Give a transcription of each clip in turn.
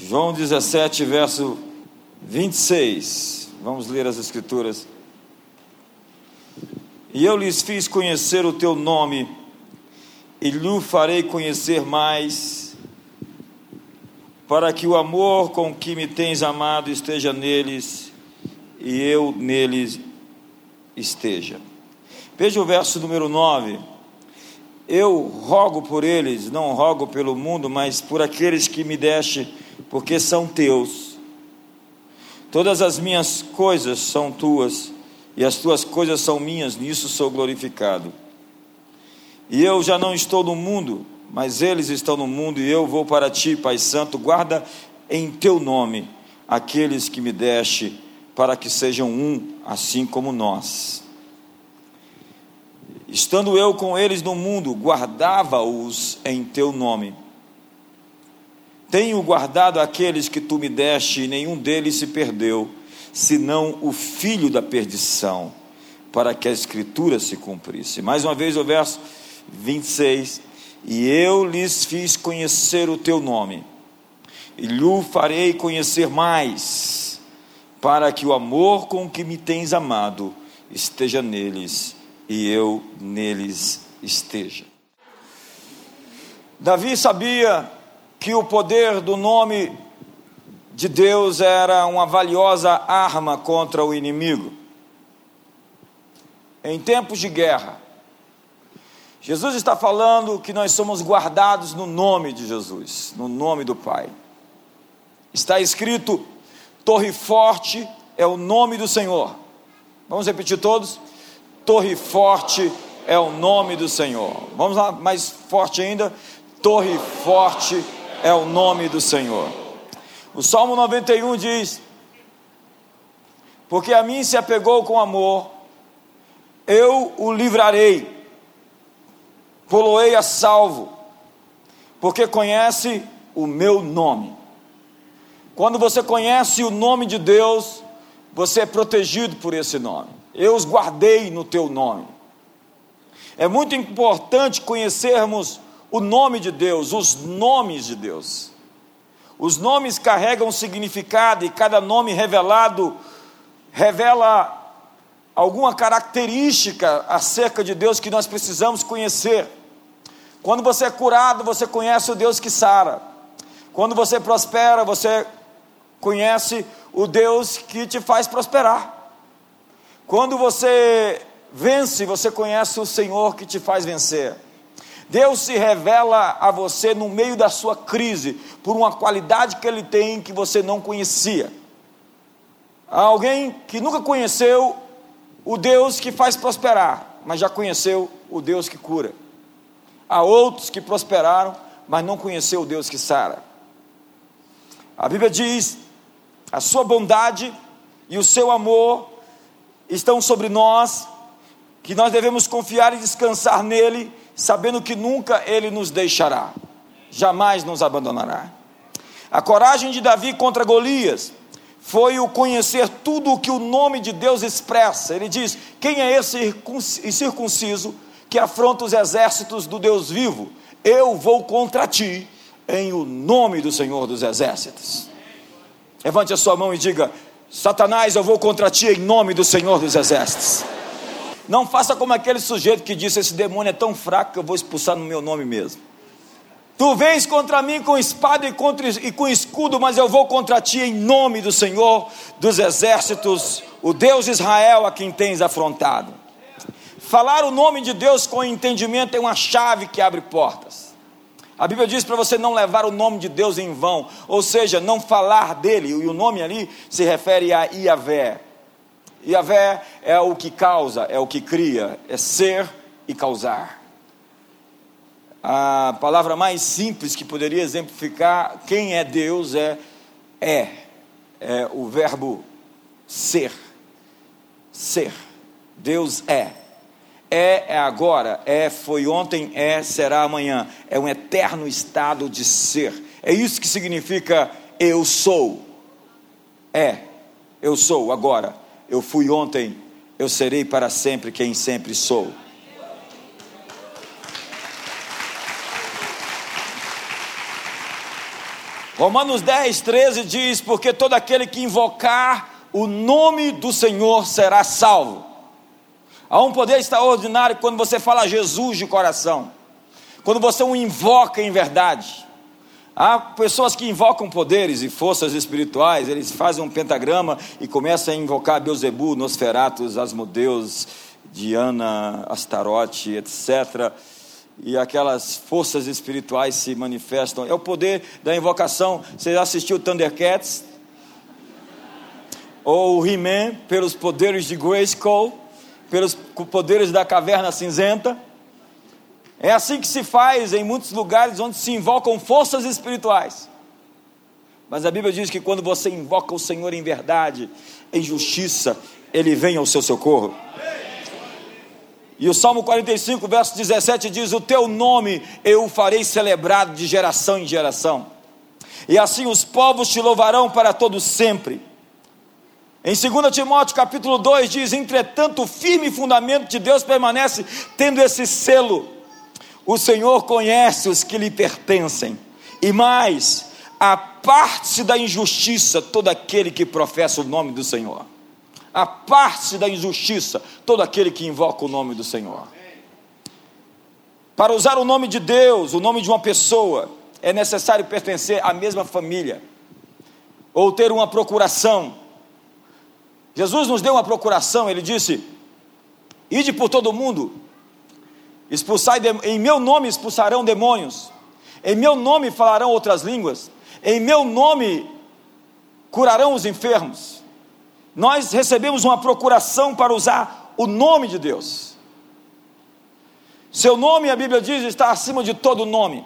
João 17, verso 26. Vamos ler as Escrituras. E eu lhes fiz conhecer o teu nome, e lhe farei conhecer mais, para que o amor com que me tens amado esteja neles, e eu neles esteja. Veja o verso número 9. Eu rogo por eles, não rogo pelo mundo, mas por aqueles que me deste, porque são teus. Todas as minhas coisas são tuas e as tuas coisas são minhas, nisso sou glorificado. E eu já não estou no mundo, mas eles estão no mundo, e eu vou para ti, Pai Santo, guarda em teu nome aqueles que me deste, para que sejam um, assim como nós. Estando eu com eles no mundo, guardava-os em teu nome. Tenho guardado aqueles que tu me deste, e nenhum deles se perdeu senão o filho da perdição, para que a escritura se cumprisse. Mais uma vez o verso 26: E eu lhes fiz conhecer o teu nome, e lhe farei conhecer mais, para que o amor com que me tens amado esteja neles e eu neles esteja. Davi sabia que o poder do nome de Deus era uma valiosa arma contra o inimigo. Em tempos de guerra, Jesus está falando que nós somos guardados no nome de Jesus, no nome do Pai. Está escrito: Torre Forte é o nome do Senhor. Vamos repetir todos? Torre Forte é o nome do Senhor. Vamos lá, mais forte ainda: Torre Forte é o nome do Senhor. O Salmo 91 diz: Porque a mim se apegou com amor, eu o livrarei, poloei a salvo, porque conhece o meu nome. Quando você conhece o nome de Deus, você é protegido por esse nome. Eu os guardei no teu nome. É muito importante conhecermos o nome de Deus, os nomes de Deus. Os nomes carregam significado e cada nome revelado revela alguma característica acerca de Deus que nós precisamos conhecer. Quando você é curado, você conhece o Deus que sara. Quando você prospera, você conhece o Deus que te faz prosperar. Quando você vence, você conhece o Senhor que te faz vencer. Deus se revela a você no meio da sua crise, por uma qualidade que Ele tem que você não conhecia. Há alguém que nunca conheceu o Deus que faz prosperar, mas já conheceu o Deus que cura. Há outros que prosperaram, mas não conheceu o Deus que sara. A Bíblia diz: a sua bondade e o seu amor estão sobre nós, que nós devemos confiar e descansar nele sabendo que nunca ele nos deixará, jamais nos abandonará. A coragem de Davi contra Golias foi o conhecer tudo o que o nome de Deus expressa. Ele diz: Quem é esse incircunciso que afronta os exércitos do Deus vivo? Eu vou contra ti em o nome do Senhor dos exércitos. Levante a sua mão e diga: Satanás, eu vou contra ti em nome do Senhor dos exércitos. Não faça como aquele sujeito que disse: Esse demônio é tão fraco que eu vou expulsar no meu nome mesmo. Tu vens contra mim com espada e, contra, e com escudo, mas eu vou contra ti em nome do Senhor dos exércitos, o Deus de Israel a quem tens afrontado. Falar o nome de Deus com entendimento é uma chave que abre portas. A Bíblia diz para você não levar o nome de Deus em vão, ou seja, não falar dele, e o nome ali se refere a Iavé, Yahvé é o que causa, é o que cria, é ser e causar. A palavra mais simples que poderia exemplificar quem é Deus é é, é o verbo ser. Ser. Deus é. É é agora, é foi ontem, é será amanhã. É um eterno estado de ser. É isso que significa eu sou. É, eu sou agora eu fui ontem, eu serei para sempre quem sempre sou. Romanos 10, 13 diz: Porque todo aquele que invocar o nome do Senhor será salvo. Há um poder extraordinário quando você fala Jesus de coração, quando você o invoca em verdade. Há pessoas que invocam poderes e forças espirituais, eles fazem um pentagrama e começam a invocar Beuzebu, Nosferatus, Asmodeus, Diana, Astarote, etc. E aquelas forças espirituais se manifestam. É o poder da invocação. Você já assistiu Thundercats? Ou He-Man, pelos poderes de Grayskull, pelos poderes da caverna cinzenta? É assim que se faz em muitos lugares onde se invocam forças espirituais. Mas a Bíblia diz que quando você invoca o Senhor em verdade, em justiça, Ele vem ao seu socorro. E o Salmo 45, verso 17 diz: O teu nome eu farei celebrado de geração em geração, e assim os povos te louvarão para todo sempre. Em 2 Timóteo capítulo 2 diz: Entretanto, o firme fundamento de Deus permanece tendo esse selo o Senhor conhece os que lhe pertencem, e mais, a parte da injustiça todo aquele que professa o nome do Senhor. A parte da injustiça todo aquele que invoca o nome do Senhor. Para usar o nome de Deus, o nome de uma pessoa, é necessário pertencer à mesma família, ou ter uma procuração. Jesus nos deu uma procuração, ele disse: Ide por todo mundo, Expulsai em meu nome expulsarão demônios. Em meu nome falarão outras línguas. Em meu nome curarão os enfermos. Nós recebemos uma procuração para usar o nome de Deus. Seu nome, a Bíblia diz, está acima de todo nome.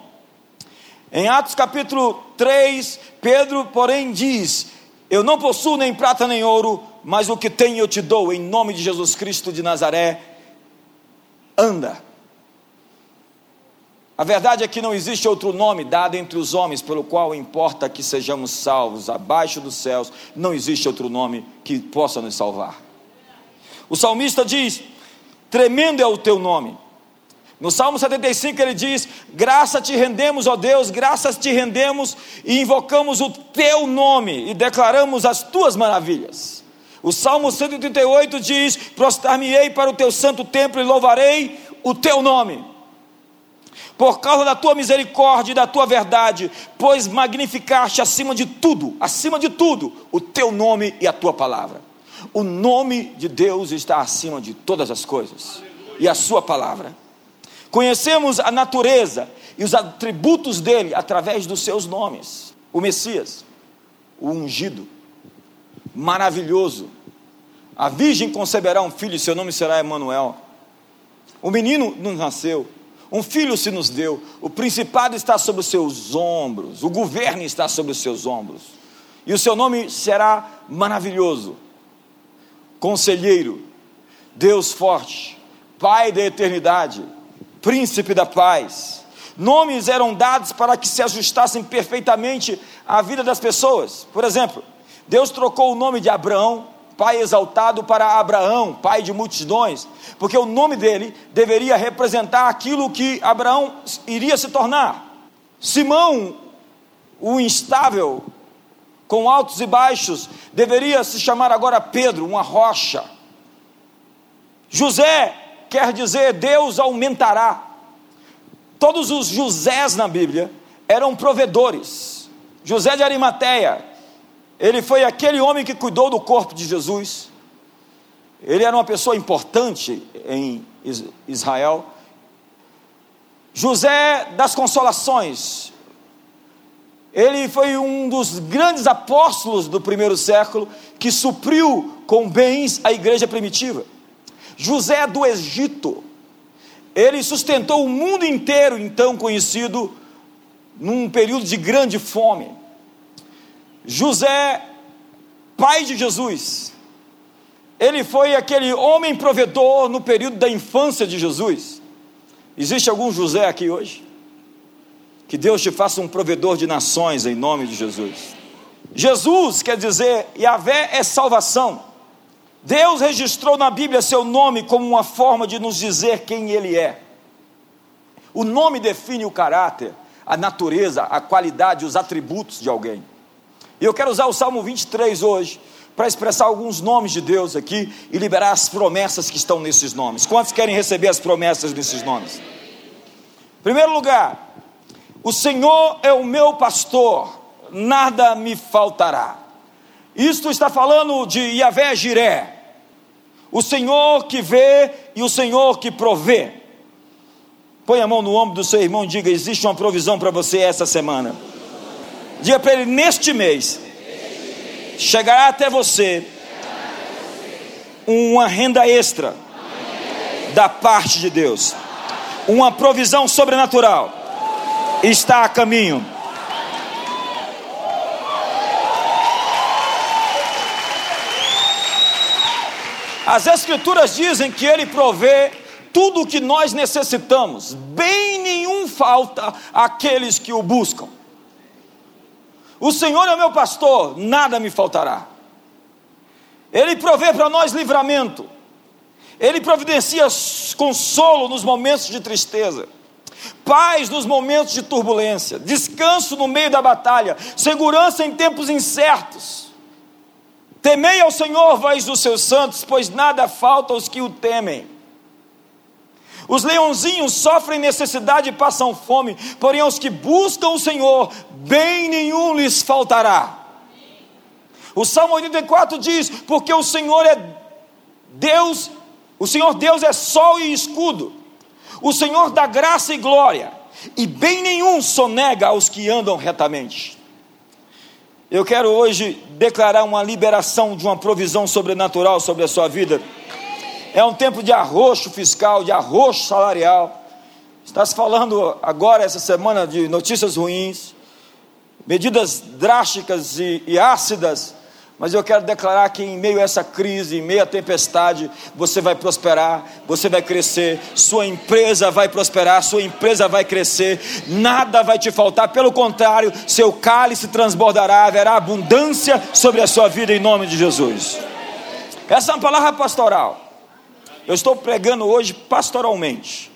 Em Atos capítulo 3, Pedro, porém, diz: Eu não possuo nem prata nem ouro, mas o que tenho eu te dou, em nome de Jesus Cristo de Nazaré. Anda a verdade é que não existe outro nome dado entre os homens pelo qual importa que sejamos salvos. Abaixo dos céus não existe outro nome que possa nos salvar. O salmista diz: Tremendo é o teu nome. No Salmo 75 ele diz: Graça te rendemos, ó Deus, graças te rendemos e invocamos o teu nome e declaramos as tuas maravilhas. O Salmo 138 diz: Prostrar-me-ei para o teu santo templo e louvarei o teu nome por causa da tua misericórdia e da tua verdade, pois magnificaste acima de tudo, acima de tudo, o teu nome e a tua palavra. O nome de Deus está acima de todas as coisas, e a sua palavra. Conhecemos a natureza e os atributos dele através dos seus nomes. O Messias, o ungido, maravilhoso. A virgem conceberá um filho e seu nome será Emanuel. O menino não nasceu, um filho se nos deu, o principado está sobre os seus ombros, o governo está sobre os seus ombros, e o seu nome será maravilhoso, conselheiro, Deus forte, Pai da eternidade, príncipe da paz. Nomes eram dados para que se ajustassem perfeitamente à vida das pessoas. Por exemplo, Deus trocou o nome de Abraão pai exaltado para Abraão, pai de multidões, porque o nome dele deveria representar aquilo que Abraão iria se tornar. Simão, o instável, com altos e baixos, deveria se chamar agora Pedro, uma rocha. José quer dizer Deus aumentará. Todos os Josés na Bíblia eram provedores. José de Arimateia, ele foi aquele homem que cuidou do corpo de Jesus. Ele era uma pessoa importante em Israel. José das Consolações. Ele foi um dos grandes apóstolos do primeiro século que supriu com bens a igreja primitiva. José do Egito. Ele sustentou o mundo inteiro, então conhecido, num período de grande fome. José, pai de Jesus, ele foi aquele homem provedor no período da infância de Jesus. Existe algum José aqui hoje? Que Deus te faça um provedor de nações em nome de Jesus. Jesus quer dizer, Yahvé é salvação. Deus registrou na Bíblia seu nome como uma forma de nos dizer quem Ele é. O nome define o caráter, a natureza, a qualidade, os atributos de alguém. E eu quero usar o Salmo 23 hoje para expressar alguns nomes de Deus aqui e liberar as promessas que estão nesses nomes. Quantos querem receber as promessas nesses nomes? Em primeiro lugar, o Senhor é o meu pastor, nada me faltará. Isto está falando de Yahvé Jiré, o Senhor que vê e o Senhor que provê. Põe a mão no ombro do seu irmão e diga: existe uma provisão para você essa semana. Diga para ele: neste mês, chegará até você uma renda extra da parte de Deus, uma provisão sobrenatural está a caminho. As Escrituras dizem que Ele provê tudo o que nós necessitamos, bem nenhum falta àqueles que o buscam. O Senhor é meu pastor, nada me faltará. Ele provê para nós livramento, Ele providencia consolo nos momentos de tristeza, paz nos momentos de turbulência, descanso no meio da batalha, segurança em tempos incertos. Temei ao Senhor, vós dos seus santos, pois nada falta aos que o temem. Os leãozinhos sofrem necessidade e passam fome, porém aos que buscam o Senhor, bem nenhum lhes faltará. O Salmo 84 diz: Porque o Senhor é Deus, o Senhor Deus é sol e escudo, o Senhor dá graça e glória, e bem nenhum sonega aos que andam retamente. Eu quero hoje declarar uma liberação de uma provisão sobrenatural sobre a sua vida é um tempo de arroxo fiscal, de arroxo salarial. Está se falando agora, essa semana, de notícias ruins, medidas drásticas e, e ácidas. Mas eu quero declarar que em meio a essa crise, em meio à tempestade, você vai prosperar, você vai crescer, sua empresa vai prosperar, sua empresa vai crescer, nada vai te faltar, pelo contrário, seu cálice transbordará, haverá abundância sobre a sua vida em nome de Jesus. Essa é uma palavra pastoral. Eu estou pregando hoje pastoralmente.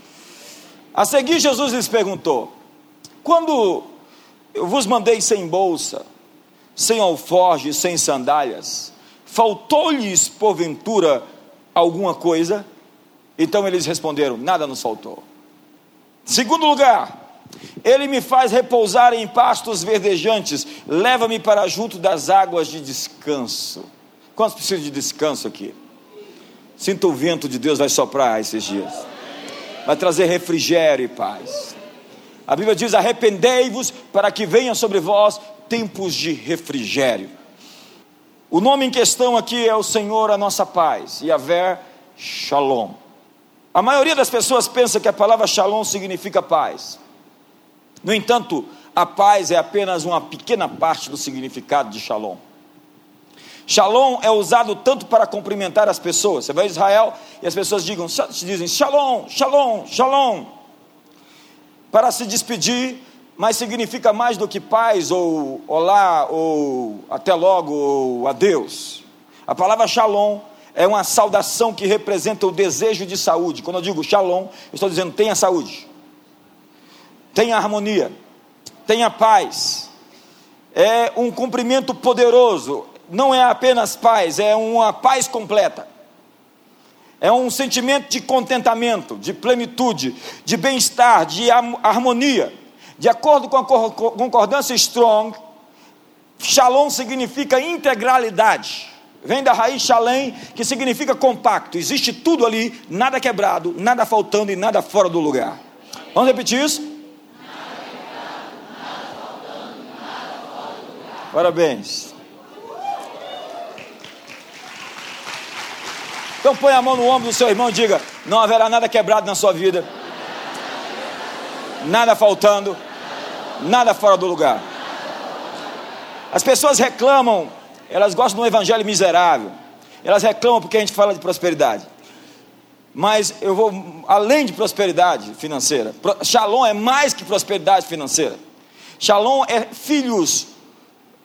A seguir, Jesus lhes perguntou: Quando eu vos mandei sem bolsa, sem alforge, sem sandálias, faltou-lhes porventura alguma coisa? Então eles responderam: Nada nos faltou. Segundo lugar, ele me faz repousar em pastos verdejantes, leva-me para junto das águas de descanso. Quantos precisam de descanso aqui? Sinta o vento de Deus vai soprar esses dias. Vai trazer refrigério e paz. A Bíblia diz: arrependei-vos para que venha sobre vós tempos de refrigério. O nome em questão aqui é o Senhor, a nossa paz, Yahvé Shalom. A maioria das pessoas pensa que a palavra Shalom significa paz. No entanto, a paz é apenas uma pequena parte do significado de Shalom. Shalom é usado tanto para cumprimentar as pessoas. Você vai a Israel e as pessoas digam, dizem Shalom, Shalom, Shalom. Para se despedir, mas significa mais do que paz, ou olá, ou até logo, ou adeus. A palavra Shalom é uma saudação que representa o desejo de saúde. Quando eu digo Shalom, eu estou dizendo tenha saúde, tenha harmonia, tenha paz. É um cumprimento poderoso, não é apenas paz, é uma paz completa. É um sentimento de contentamento, de plenitude, de bem-estar, de harmonia. De acordo com a concordância Strong, Shalom significa integralidade. Vem da raiz Shalem, que significa compacto. Existe tudo ali, nada quebrado, nada faltando e nada fora do lugar. Vamos repetir isso? Parabéns. Então põe a mão no ombro do seu irmão e diga: não haverá nada quebrado na sua vida, nada faltando, nada fora do lugar. As pessoas reclamam, elas gostam de um evangelho miserável, elas reclamam porque a gente fala de prosperidade. Mas eu vou além de prosperidade financeira. Shalom é mais que prosperidade financeira. Shalom é filhos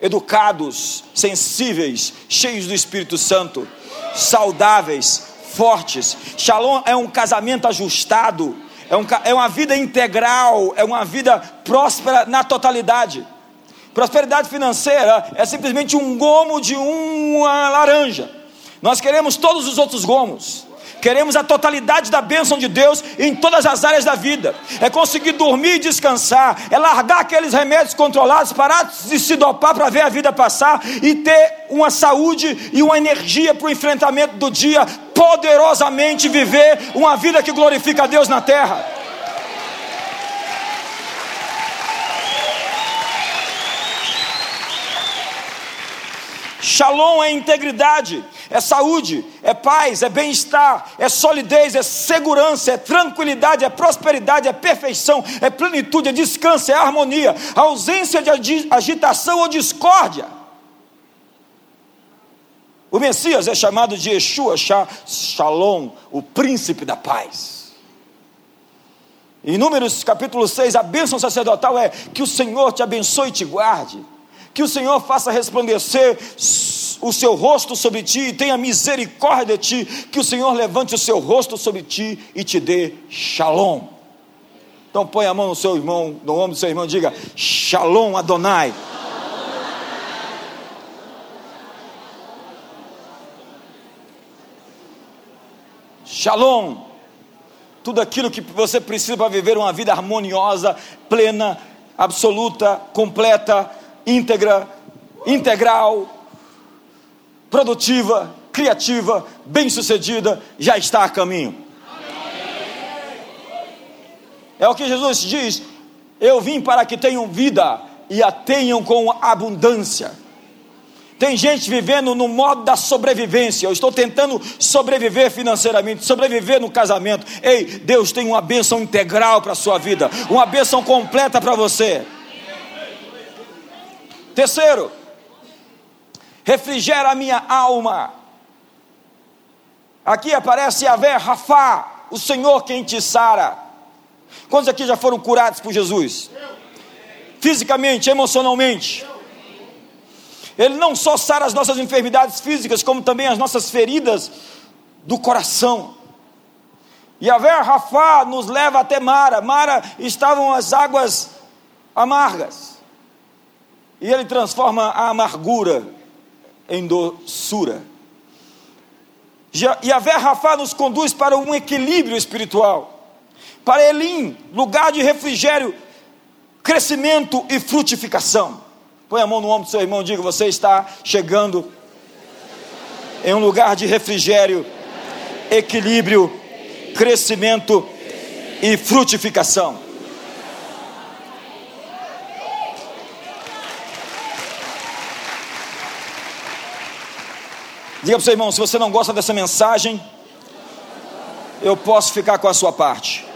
educados, sensíveis, cheios do Espírito Santo, saudáveis, fortes. Shalom é um casamento ajustado, é, um, é uma vida integral, é uma vida próspera na totalidade. Prosperidade financeira é simplesmente um gomo de uma laranja. Nós queremos todos os outros gomos. Queremos a totalidade da bênção de Deus em todas as áreas da vida. É conseguir dormir e descansar. É largar aqueles remédios controlados, parar de se dopar para ver a vida passar e ter uma saúde e uma energia para o enfrentamento do dia. Poderosamente viver uma vida que glorifica a Deus na terra. Shalom é integridade é saúde, é paz, é bem-estar, é solidez, é segurança, é tranquilidade, é prosperidade, é perfeição, é plenitude, é descanso, é harmonia, ausência de agitação ou discórdia. O Messias é chamado de Yeshua Shalom, o príncipe da paz. Em Números capítulo 6, a bênção sacerdotal é que o Senhor te abençoe e te guarde, que o Senhor faça resplandecer o seu rosto sobre ti e tenha misericórdia de ti, que o Senhor levante o seu rosto sobre ti e te dê shalom. Então põe a mão no seu irmão, no ombro do seu irmão diga: Shalom Adonai. Shalom. Tudo aquilo que você precisa para viver uma vida harmoniosa, plena, absoluta, completa, íntegra, integral, produtiva, criativa, bem-sucedida, já está a caminho. É o que Jesus diz: Eu vim para que tenham vida e a tenham com abundância. Tem gente vivendo no modo da sobrevivência. Eu estou tentando sobreviver financeiramente, sobreviver no casamento. Ei, Deus tem uma bênção integral para a sua vida, uma bênção completa para você. Terceiro, refrigera a minha alma. Aqui aparece Yahvé Rafá, o Senhor quem te sara. Quantos aqui já foram curados por Jesus? Fisicamente, emocionalmente. Ele não só sara as nossas enfermidades físicas, como também as nossas feridas do coração. Yahvé Rafá nos leva até Mara. Mara estavam as águas amargas. E ele transforma a amargura em doçura. Yahvé Rafá nos conduz para um equilíbrio espiritual. Para Elim, lugar de refrigério, crescimento e frutificação. Põe a mão no ombro do seu irmão e diga: Você está chegando em um lugar de refrigério, equilíbrio, crescimento e frutificação. Diga para o seu irmão: se você não gosta dessa mensagem, eu posso ficar com a sua parte.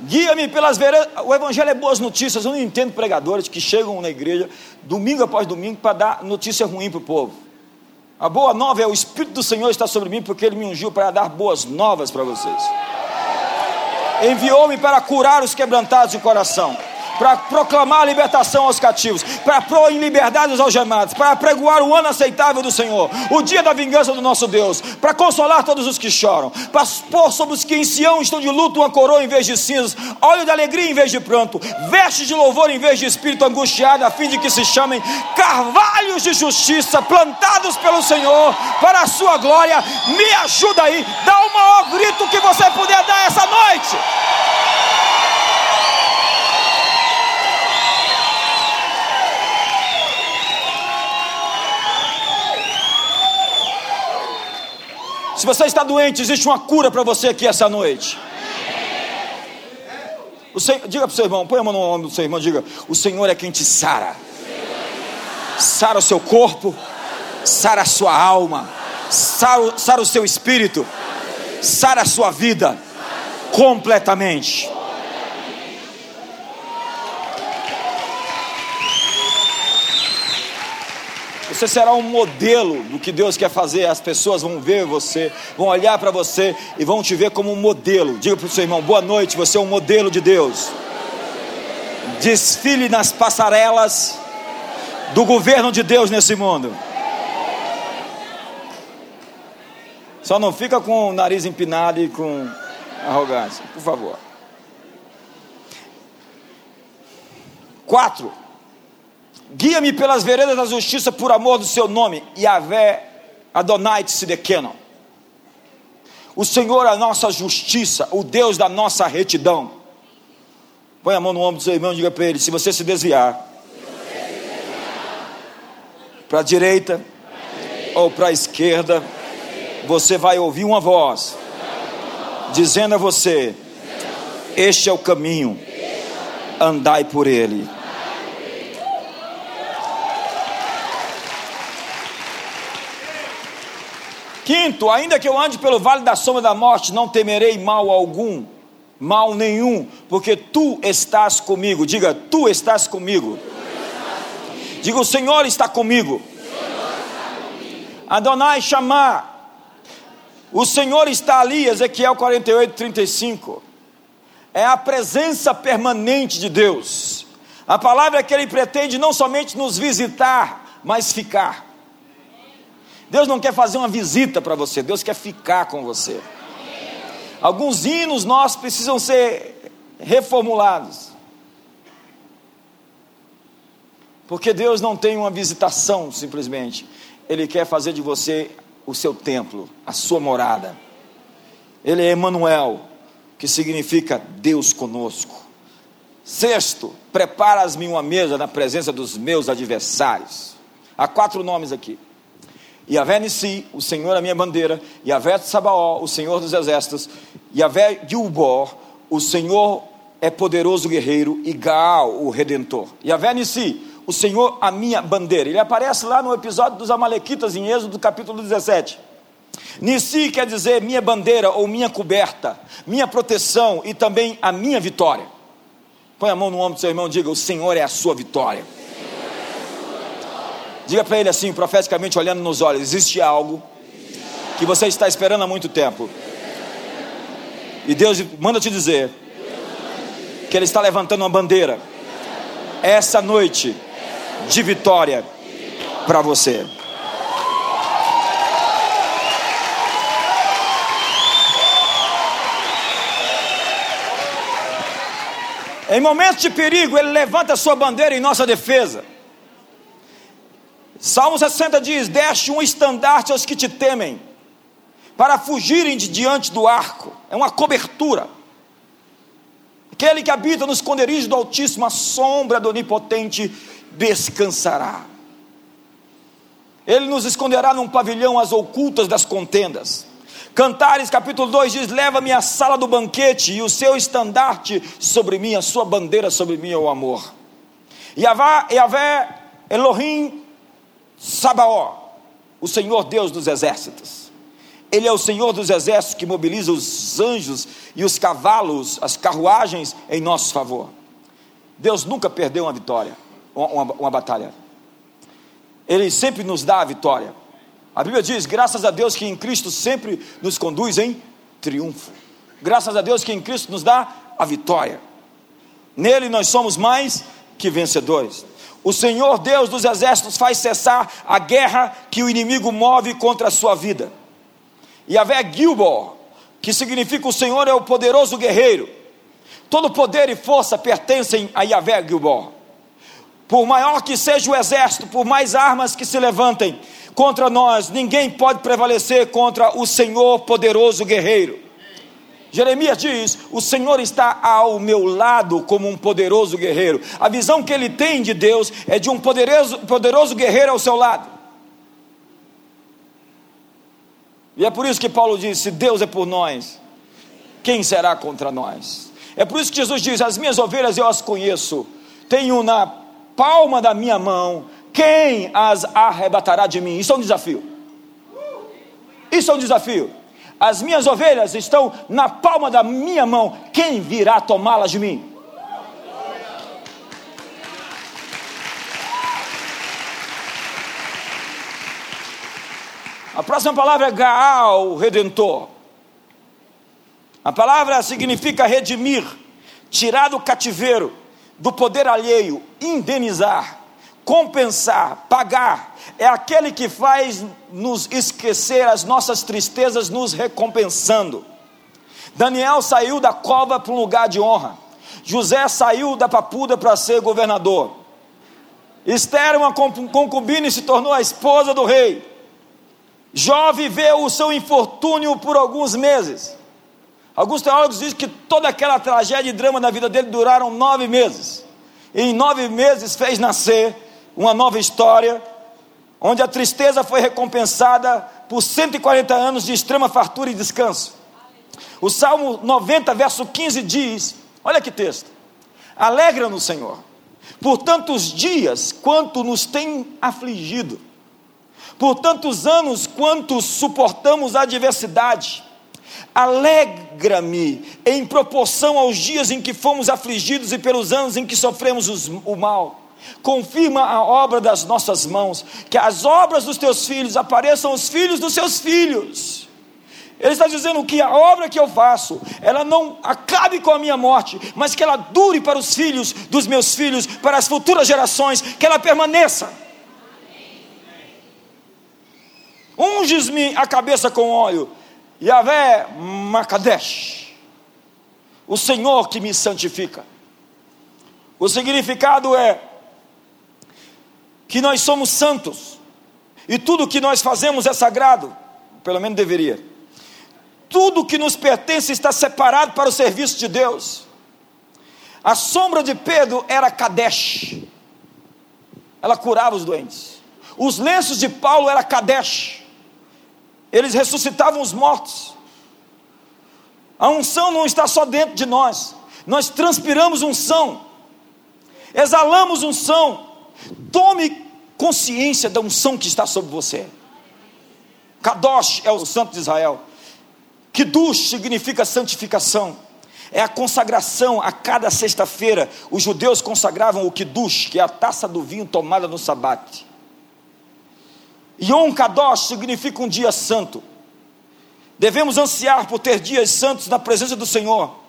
Guia-me pelas veredas. O Evangelho é boas notícias. Eu não entendo pregadores que chegam na igreja domingo após domingo para dar notícia ruim para o povo. A boa nova é o Espírito do Senhor está sobre mim porque Ele me ungiu para dar boas novas para vocês. Enviou-me para curar os quebrantados de coração para proclamar a libertação aos cativos, para pôr em liberdade os algemados, para pregoar o ano aceitável do Senhor, o dia da vingança do nosso Deus, para consolar todos os que choram, para pôr sobre os que em Sião estão de luto uma coroa em vez de cinzas, óleo de alegria em vez de pranto, vestes de louvor em vez de espírito angustiado, a fim de que se chamem carvalhos de justiça, plantados pelo Senhor, para a sua glória. Me ajuda aí, dá o maior grito que você puder dar essa noite. Se você está doente, existe uma cura para você aqui essa noite. Senhor, diga para o seu irmão, põe a mão no ombro do seu irmão, diga: O Senhor é quem te sara. Sara o seu corpo, sara a sua alma, sara, sara o seu espírito, sara a sua vida completamente. Você será um modelo do que Deus quer fazer. As pessoas vão ver você, vão olhar para você e vão te ver como um modelo. Diga para o seu irmão: boa noite, você é um modelo de Deus. Desfile nas passarelas do governo de Deus nesse mundo. Só não fica com o nariz empinado e com arrogância, por favor. Quatro, guia-me pelas veredas da justiça por amor do seu nome, Yahvé Adonai Tzidekeno. O Senhor é a nossa justiça, o Deus da nossa retidão. Põe a mão no ombro do seu irmão e diga para ele: se você se desviar, para a direita ou para a esquerda, você vai ouvir uma voz dizendo a você: Este é o caminho, andai por ele. Quinto, ainda que eu ande pelo vale da sombra da morte, não temerei mal algum, mal nenhum, porque tu estás comigo. Diga, tu estás comigo. Diga, o Senhor está comigo. Adonai chamar. O Senhor está ali, Ezequiel 48, 35. É a presença permanente de Deus. A palavra é que Ele pretende não somente nos visitar, mas ficar. Deus não quer fazer uma visita para você, Deus quer ficar com você. Alguns hinos nossos precisam ser reformulados. Porque Deus não tem uma visitação simplesmente, Ele quer fazer de você o seu templo, a sua morada. Ele é Emmanuel, que significa Deus conosco. Sexto, preparas-me uma mesa na presença dos meus adversários. Há quatro nomes aqui. Yahvé Nissi, o Senhor é a minha bandeira, Yahvé Sabaó, o Senhor dos exércitos, Yahvé Gilbor, o Senhor é poderoso guerreiro, e Gaal, o redentor. Yahvé Nissi, o Senhor a minha bandeira. Ele aparece lá no episódio dos Amalequitas, em Êxodo, capítulo 17. Nissi quer dizer minha bandeira ou minha coberta, minha proteção e também a minha vitória. Põe a mão no ombro do seu irmão e diga: O Senhor é a sua vitória. Diga para ele assim, profeticamente olhando nos olhos: existe algo que você está esperando há muito tempo. E Deus manda te dizer que Ele está levantando uma bandeira essa noite de vitória para você. Em momentos de perigo, Ele levanta a sua bandeira em nossa defesa. Salmo 60 diz: Deste um estandarte aos que te temem, para fugirem de diante do arco, é uma cobertura. Aquele que habita no esconderijo do Altíssimo, a sombra do Onipotente descansará. Ele nos esconderá num pavilhão às ocultas das contendas. Cantares capítulo 2 diz: Leva-me à sala do banquete, e o seu estandarte sobre mim, a sua bandeira sobre mim é o amor. Yahvé, Yahvé Elohim Sabaó, o Senhor Deus dos exércitos. Ele é o Senhor dos exércitos que mobiliza os anjos e os cavalos, as carruagens em nosso favor. Deus nunca perdeu uma vitória, uma, uma batalha. Ele sempre nos dá a vitória. A Bíblia diz: graças a Deus que em Cristo sempre nos conduz em triunfo. Graças a Deus que em Cristo nos dá a vitória. Nele nós somos mais que vencedores. O Senhor Deus dos exércitos faz cessar a guerra que o inimigo move contra a sua vida. E Yahvé Gilbor, que significa o Senhor é o poderoso guerreiro. Todo poder e força pertencem a Yahvé Gilbor. Por maior que seja o exército, por mais armas que se levantem contra nós, ninguém pode prevalecer contra o Senhor poderoso guerreiro. Jeremias diz: O Senhor está ao meu lado como um poderoso guerreiro. A visão que ele tem de Deus é de um poderoso, poderoso guerreiro ao seu lado. E é por isso que Paulo diz: Se Deus é por nós, quem será contra nós? É por isso que Jesus diz: As minhas ovelhas eu as conheço, tenho na palma da minha mão, quem as arrebatará de mim? Isso é um desafio. Isso é um desafio. As minhas ovelhas estão na palma da minha mão. Quem virá tomá-las de mim? A próxima palavra é Gaal, redentor. A palavra significa redimir, tirar do cativeiro, do poder alheio, indenizar compensar, pagar, é aquele que faz nos esquecer as nossas tristezas, nos recompensando. Daniel saiu da cova para um lugar de honra. José saiu da papuda para ser governador. Esther, uma concubina, e se tornou a esposa do rei. Jó viveu o seu infortúnio por alguns meses. Alguns teólogos dizem que toda aquela tragédia e drama da vida dele duraram nove meses. E em nove meses fez nascer uma nova história, onde a tristeza foi recompensada por 140 anos de extrema fartura e descanso. O Salmo 90, verso 15 diz: olha que texto. Alegra-nos, Senhor, por tantos dias quanto nos tem afligido, por tantos anos quanto suportamos a adversidade. Alegra-me em proporção aos dias em que fomos afligidos e pelos anos em que sofremos os, o mal. Confirma a obra das nossas mãos, que as obras dos teus filhos apareçam os filhos dos seus filhos. Ele está dizendo que a obra que eu faço, ela não acabe com a minha morte, mas que ela dure para os filhos dos meus filhos, para as futuras gerações, que ela permaneça. Unges-me a cabeça com óleo, Yahvé Makadesh, o Senhor que me santifica. O significado é que nós somos santos e tudo que nós fazemos é sagrado, pelo menos deveria tudo que nos pertence está separado para o serviço de Deus. A sombra de Pedro era Kadesh, ela curava os doentes. Os lenços de Paulo era Kadesh, eles ressuscitavam os mortos. A unção não está só dentro de nós, nós transpiramos unção, exalamos unção. Tome consciência da unção que está sobre você. Kadosh é o santo de Israel. Kiddush significa santificação. É a consagração a cada sexta-feira. Os judeus consagravam o Kiddush, que é a taça do vinho tomada no sabate. Yom Kadosh significa um dia santo. Devemos ansiar por ter dias santos na presença do Senhor.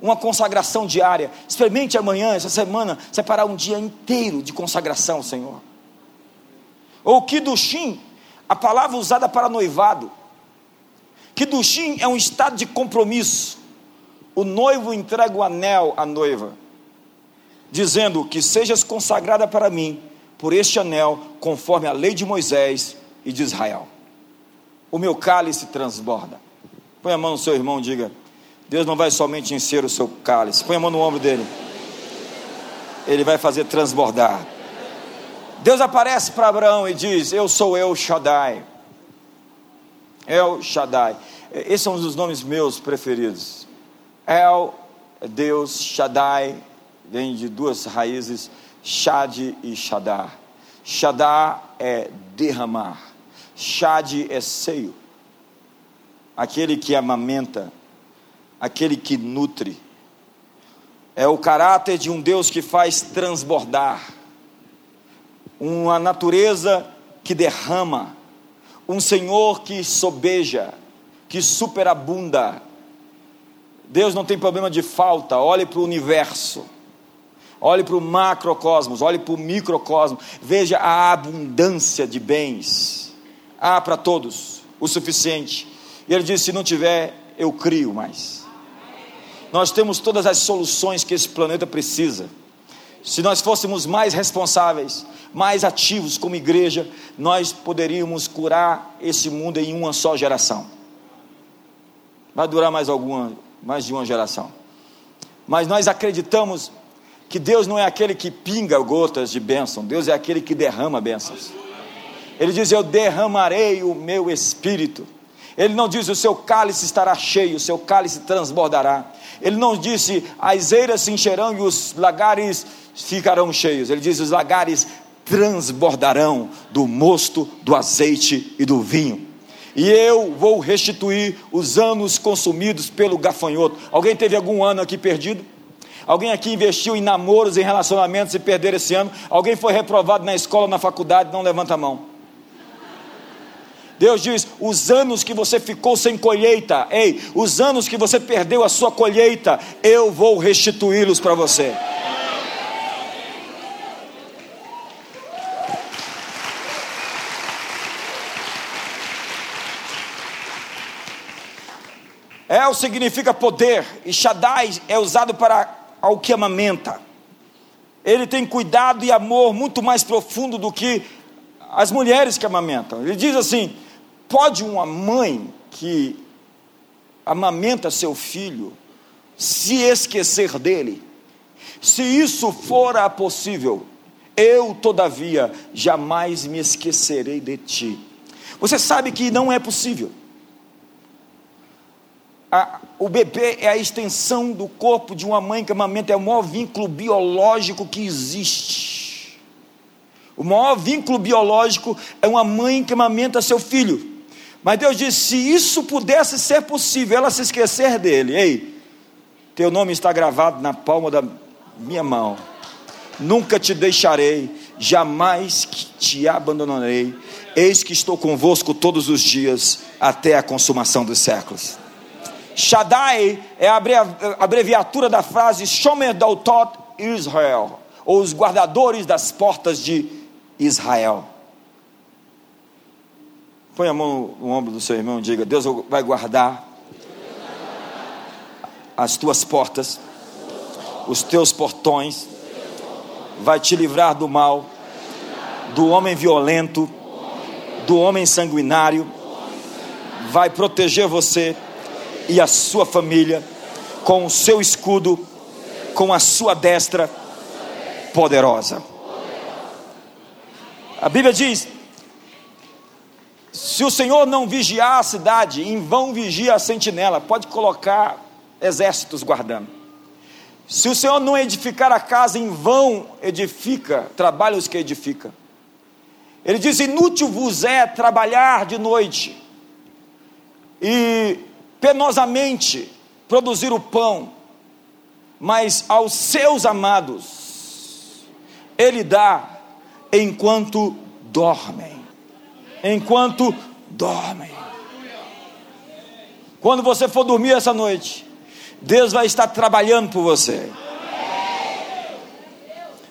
Uma consagração diária. Experimente amanhã, essa semana, separar um dia inteiro de consagração ao Senhor. Ou Kiddushim, a palavra usada para noivado que Dushim é um estado de compromisso. O noivo entrega o anel à noiva, dizendo que sejas consagrada para mim por este anel, conforme a lei de Moisés e de Israel. O meu cálice transborda. Põe a mão no seu irmão e diga: Deus não vai somente encher o seu cálice. Põe a mão no ombro dele. Ele vai fazer transbordar. Deus aparece para Abraão e diz: Eu sou eu, Shaddai. El Shaddai. Esse é um dos nomes meus preferidos. El, Deus, Shaddai, vem de duas raízes, Shad e Shaddar. Shaddar é derramar, Shad é seio, aquele que amamenta, aquele que nutre. É o caráter de um Deus que faz transbordar, uma natureza que derrama, um Senhor que sobeja, que superabunda. Deus não tem problema de falta, olhe para o universo, olhe para o macrocosmos, olhe para o microcosmos, veja a abundância de bens, há para todos o suficiente. E ele disse: se não tiver, eu crio mais. Nós temos todas as soluções que esse planeta precisa. Se nós fôssemos mais responsáveis, mais ativos como igreja, nós poderíamos curar esse mundo em uma só geração. Vai durar mais alguma, mais de uma geração. Mas nós acreditamos que Deus não é aquele que pinga gotas de bênção, Deus é aquele que derrama bênçãos. Ele diz: Eu derramarei o meu espírito. Ele não diz: O seu cálice estará cheio, o seu cálice transbordará. Ele não disse: As eiras se encherão e os lagares ficarão cheios. Ele diz: Os lagares transbordarão do mosto, do azeite e do vinho. E eu vou restituir os anos consumidos pelo gafanhoto. Alguém teve algum ano aqui perdido? Alguém aqui investiu em namoros, em relacionamentos e perder esse ano? Alguém foi reprovado na escola, na faculdade? Não levanta a mão. Deus diz: os anos que você ficou sem colheita, ei, os anos que você perdeu a sua colheita, eu vou restituí-los para você. El significa poder, e Shaddai é usado para ao que amamenta. Ele tem cuidado e amor muito mais profundo do que as mulheres que amamentam. Ele diz assim: pode uma mãe que amamenta seu filho se esquecer dele? Se isso fora possível, eu, todavia, jamais me esquecerei de ti. Você sabe que não é possível. A, o bebê é a extensão do corpo de uma mãe que amamenta, é o maior vínculo biológico que existe. O maior vínculo biológico é uma mãe que amamenta seu filho. Mas Deus disse: se isso pudesse ser possível, ela se esquecer dele, ei, teu nome está gravado na palma da minha mão. Nunca te deixarei, jamais te abandonarei. Eis que estou convosco todos os dias até a consumação dos séculos. Shaddai é a abreviatura da frase Shomer Daltot Israel, ou os guardadores das portas de Israel. Põe a mão no ombro do seu irmão e diga: Deus vai guardar as tuas portas, os teus portões, vai te livrar do mal, do homem violento, do homem sanguinário, vai proteger você e a sua família com o seu escudo, com a sua destra poderosa. A Bíblia diz: se o Senhor não vigiar a cidade, em vão vigia a sentinela, pode colocar exércitos guardando. Se o Senhor não edificar a casa, em vão edifica, trabalha os que edifica. Ele diz: inútil vos é trabalhar de noite e penosamente produzir o pão, mas aos seus amados Ele dá enquanto dormem. Enquanto dormem. Quando você for dormir essa noite, Deus vai estar trabalhando por você.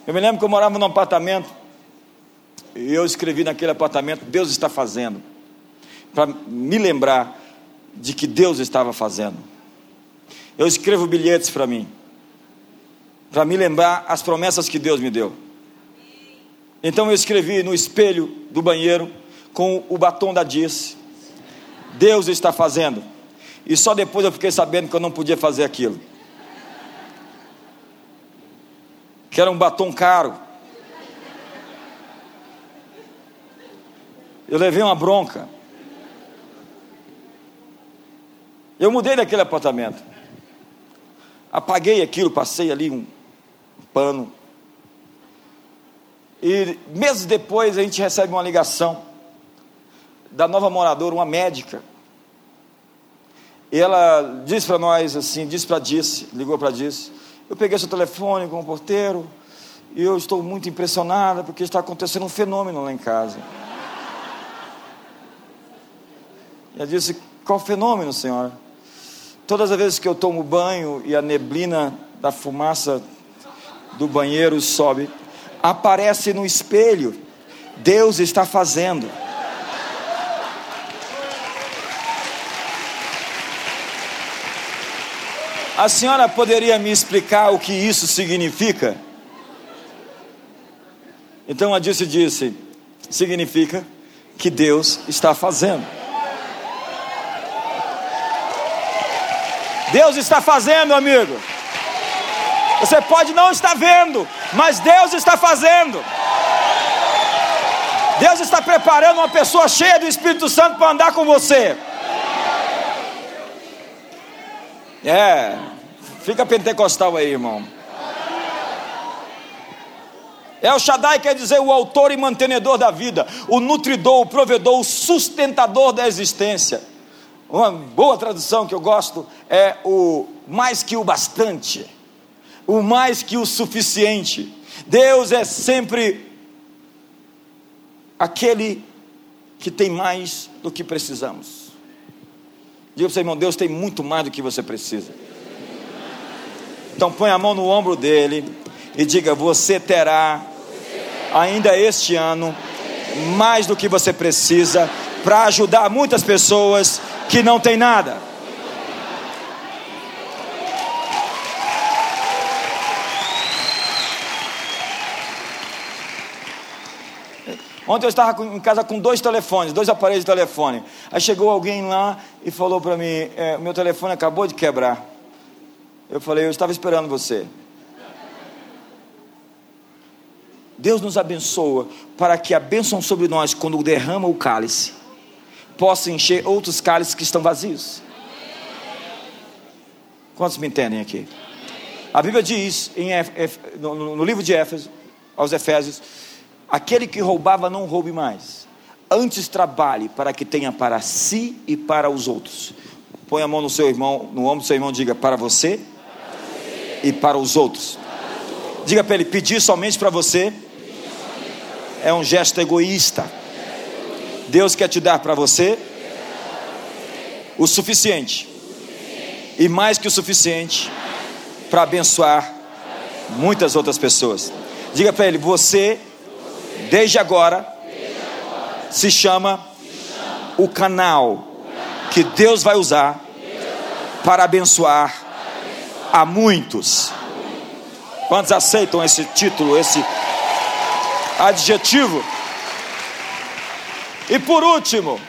Eu me lembro que eu morava num apartamento e eu escrevi naquele apartamento: Deus está fazendo, para me lembrar de que Deus estava fazendo. Eu escrevo bilhetes para mim, para me lembrar as promessas que Deus me deu. Então eu escrevi no espelho do banheiro com o batom da Diz: Deus está fazendo. E só depois eu fiquei sabendo que eu não podia fazer aquilo. Que era um batom caro. Eu levei uma bronca. Eu mudei daquele apartamento. Apaguei aquilo, passei ali um pano. E meses depois a gente recebe uma ligação da nova moradora, uma médica, e ela disse para nós assim, disse para Disse, ligou para Disse, eu peguei seu telefone com o porteiro e eu estou muito impressionada porque está acontecendo um fenômeno lá em casa. E ela disse, qual fenômeno, senhora? Todas as vezes que eu tomo banho e a neblina da fumaça do banheiro sobe, aparece no espelho. Deus está fazendo. A senhora poderia me explicar o que isso significa? Então a disse disse: significa que Deus está fazendo. Deus está fazendo, amigo. Você pode não estar vendo, mas Deus está fazendo. Deus está preparando uma pessoa cheia do Espírito Santo para andar com você. É, fica pentecostal aí, irmão. É o Shaddai quer dizer o autor e mantenedor da vida, o nutridor, o provedor, o sustentador da existência. Uma boa tradução que eu gosto é o mais que o bastante, o mais que o suficiente. Deus é sempre aquele que tem mais do que precisamos. Diga para o seu irmão: Deus tem muito mais do que você precisa. Então põe a mão no ombro dele e diga: Você terá ainda este ano mais do que você precisa para ajudar muitas pessoas que não têm nada. Ontem eu estava em casa com dois telefones, dois aparelhos de telefone. Aí chegou alguém lá e falou para mim: é, meu telefone acabou de quebrar. Eu falei: eu estava esperando você. Deus nos abençoa para que a bênção sobre nós, quando derrama o cálice, possa encher outros cálices que estão vazios. Quantos me entendem aqui? A Bíblia diz em, no, no livro de Éfeso, aos Efésios, aquele que roubava não roube mais. Antes trabalhe para que tenha para si e para os outros. Põe a mão no seu irmão, no ombro do seu irmão, diga para você, para você. e para os outros. Para. Diga para ele: pedir somente para você é um gesto egoísta. Deus quer te dar para você o suficiente e mais que o suficiente para abençoar muitas outras pessoas. Diga para ele: você, desde agora, se chama o canal que Deus vai usar para abençoar a muitos. Quantos aceitam esse título, esse adjetivo? E por último,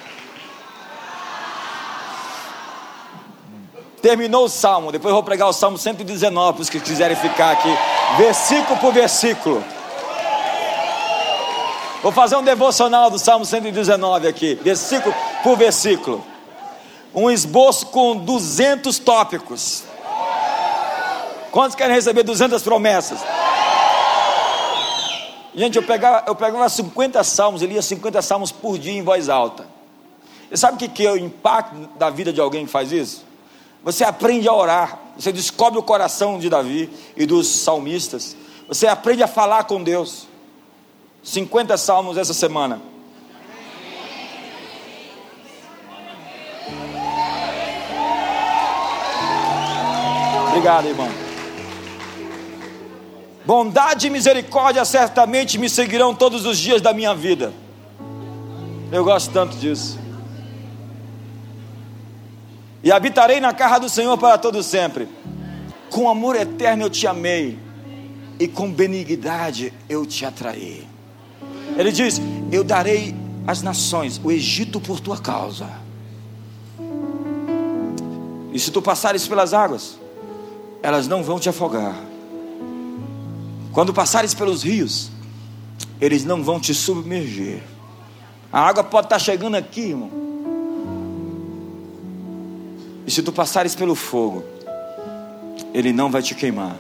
Terminou o salmo, depois eu vou pregar o salmo 119 para os que quiserem ficar aqui, versículo por versículo. Vou fazer um devocional do salmo 119 aqui, versículo por versículo. Um esboço com 200 tópicos. Quantos querem receber 200 promessas? Gente, eu pegava, eu pegava 50 salmos, eu lia 50 salmos por dia em voz alta. E sabe o que, que é o impacto da vida de alguém que faz isso? Você aprende a orar, você descobre o coração de Davi e dos salmistas. Você aprende a falar com Deus. 50 salmos essa semana. Obrigado, irmão. Bondade e misericórdia certamente me seguirão todos os dias da minha vida. Eu gosto tanto disso e habitarei na casa do Senhor para todo sempre. Com amor eterno eu te amei, e com benignidade eu te atraí. Ele diz: Eu darei as nações, o Egito por tua causa. E se tu passares pelas águas, elas não vão te afogar. Quando passares pelos rios, eles não vão te submergir. A água pode estar chegando aqui, irmão e se tu passares pelo fogo, ele não vai te queimar,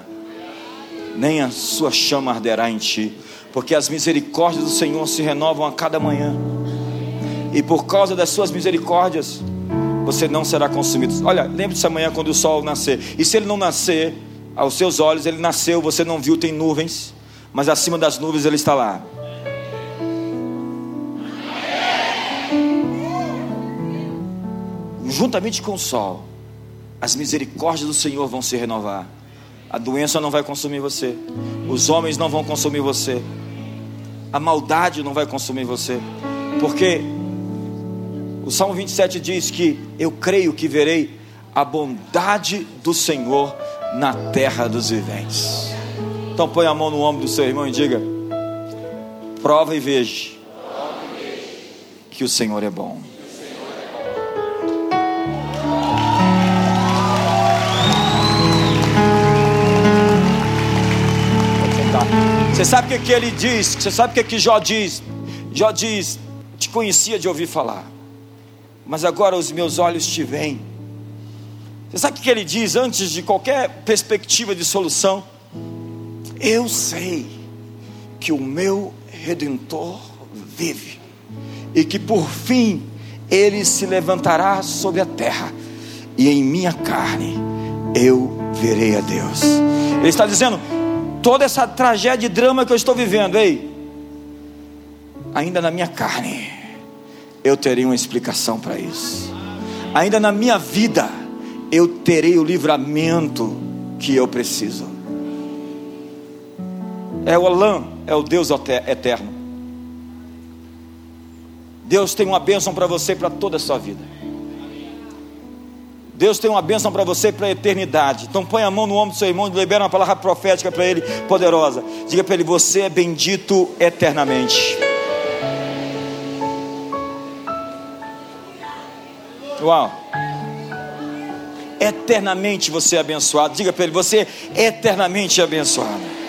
nem a sua chama arderá em ti, porque as misericórdias do Senhor se renovam a cada manhã, e por causa das suas misericórdias, você não será consumido. Olha, lembre-se amanhã quando o sol nascer, e se ele não nascer, aos seus olhos ele nasceu, você não viu, tem nuvens, mas acima das nuvens ele está lá. juntamente com o sol, as misericórdias do Senhor vão se renovar. A doença não vai consumir você, os homens não vão consumir você, a maldade não vai consumir você, porque o Salmo 27 diz que eu creio que verei a bondade do Senhor na terra dos viventes. Então põe a mão no ombro do seu irmão e diga: prova e veja que o Senhor é bom. Você sabe o que, que ele diz? Você sabe o que, que Jó diz? Jó diz: Te conhecia de ouvir falar, mas agora os meus olhos te veem. Você sabe o que ele diz antes de qualquer perspectiva de solução? Eu sei que o meu redentor vive e que por fim ele se levantará sobre a terra e em minha carne eu verei a Deus. Ele está dizendo: toda essa tragédia e drama que eu estou vivendo, ei, ainda na minha carne, eu terei uma explicação para isso. Ainda na minha vida, eu terei o livramento que eu preciso. É o Alã, é o Deus eterno. Deus tem uma bênção para você para toda a sua vida. Deus tem uma bênção para você para a eternidade. Então põe a mão no ombro do seu irmão e libera uma palavra profética para ele, poderosa. Diga para ele: Você é bendito eternamente. Uau! Eternamente você é abençoado. Diga para ele: Você é eternamente abençoado.